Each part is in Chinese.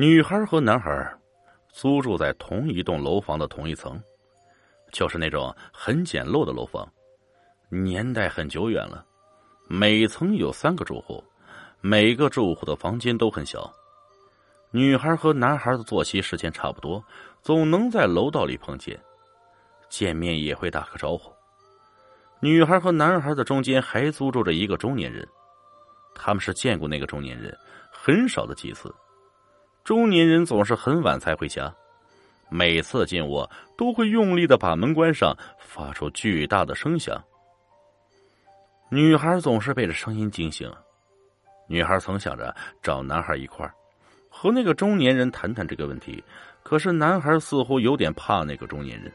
女孩和男孩租住在同一栋楼房的同一层，就是那种很简陋的楼房，年代很久远了。每层有三个住户，每个住户的房间都很小。女孩和男孩的作息时间差不多，总能在楼道里碰见，见面也会打个招呼。女孩和男孩的中间还租住着一个中年人，他们是见过那个中年人很少的几次。中年人总是很晚才回家，每次进屋都会用力的把门关上，发出巨大的声响。女孩总是被这声音惊醒，女孩曾想着找男孩一块儿。和那个中年人谈谈这个问题，可是男孩似乎有点怕那个中年人，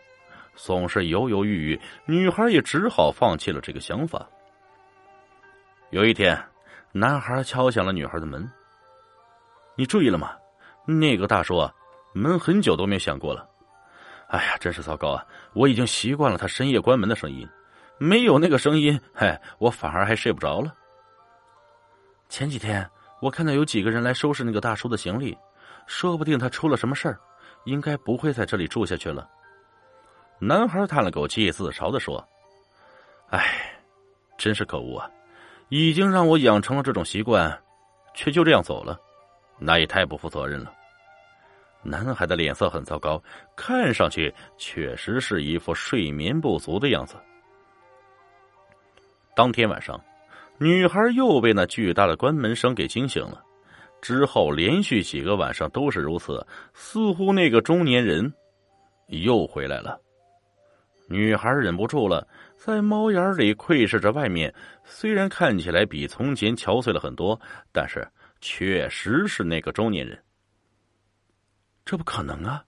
总是犹犹豫豫。女孩也只好放弃了这个想法。有一天，男孩敲响了女孩的门。你注意了吗？那个大叔啊，门很久都没响过了。哎呀，真是糟糕啊！我已经习惯了他深夜关门的声音，没有那个声音，嗨，我反而还睡不着了。前几天。我看到有几个人来收拾那个大叔的行李，说不定他出了什么事儿，应该不会在这里住下去了。男孩叹了口气，自嘲的说：“哎，真是可恶啊！已经让我养成了这种习惯，却就这样走了，那也太不负责任了。”男孩的脸色很糟糕，看上去确实是一副睡眠不足的样子。当天晚上。女孩又被那巨大的关门声给惊醒了，之后连续几个晚上都是如此，似乎那个中年人又回来了。女孩忍不住了，在猫眼里窥视着外面，虽然看起来比从前憔悴了很多，但是确实是那个中年人。这不可能啊！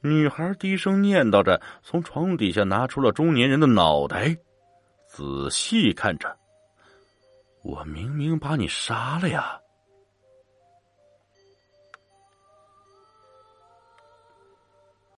女孩低声念叨着，从床底下拿出了中年人的脑袋，仔细看着。我明明把你杀了呀！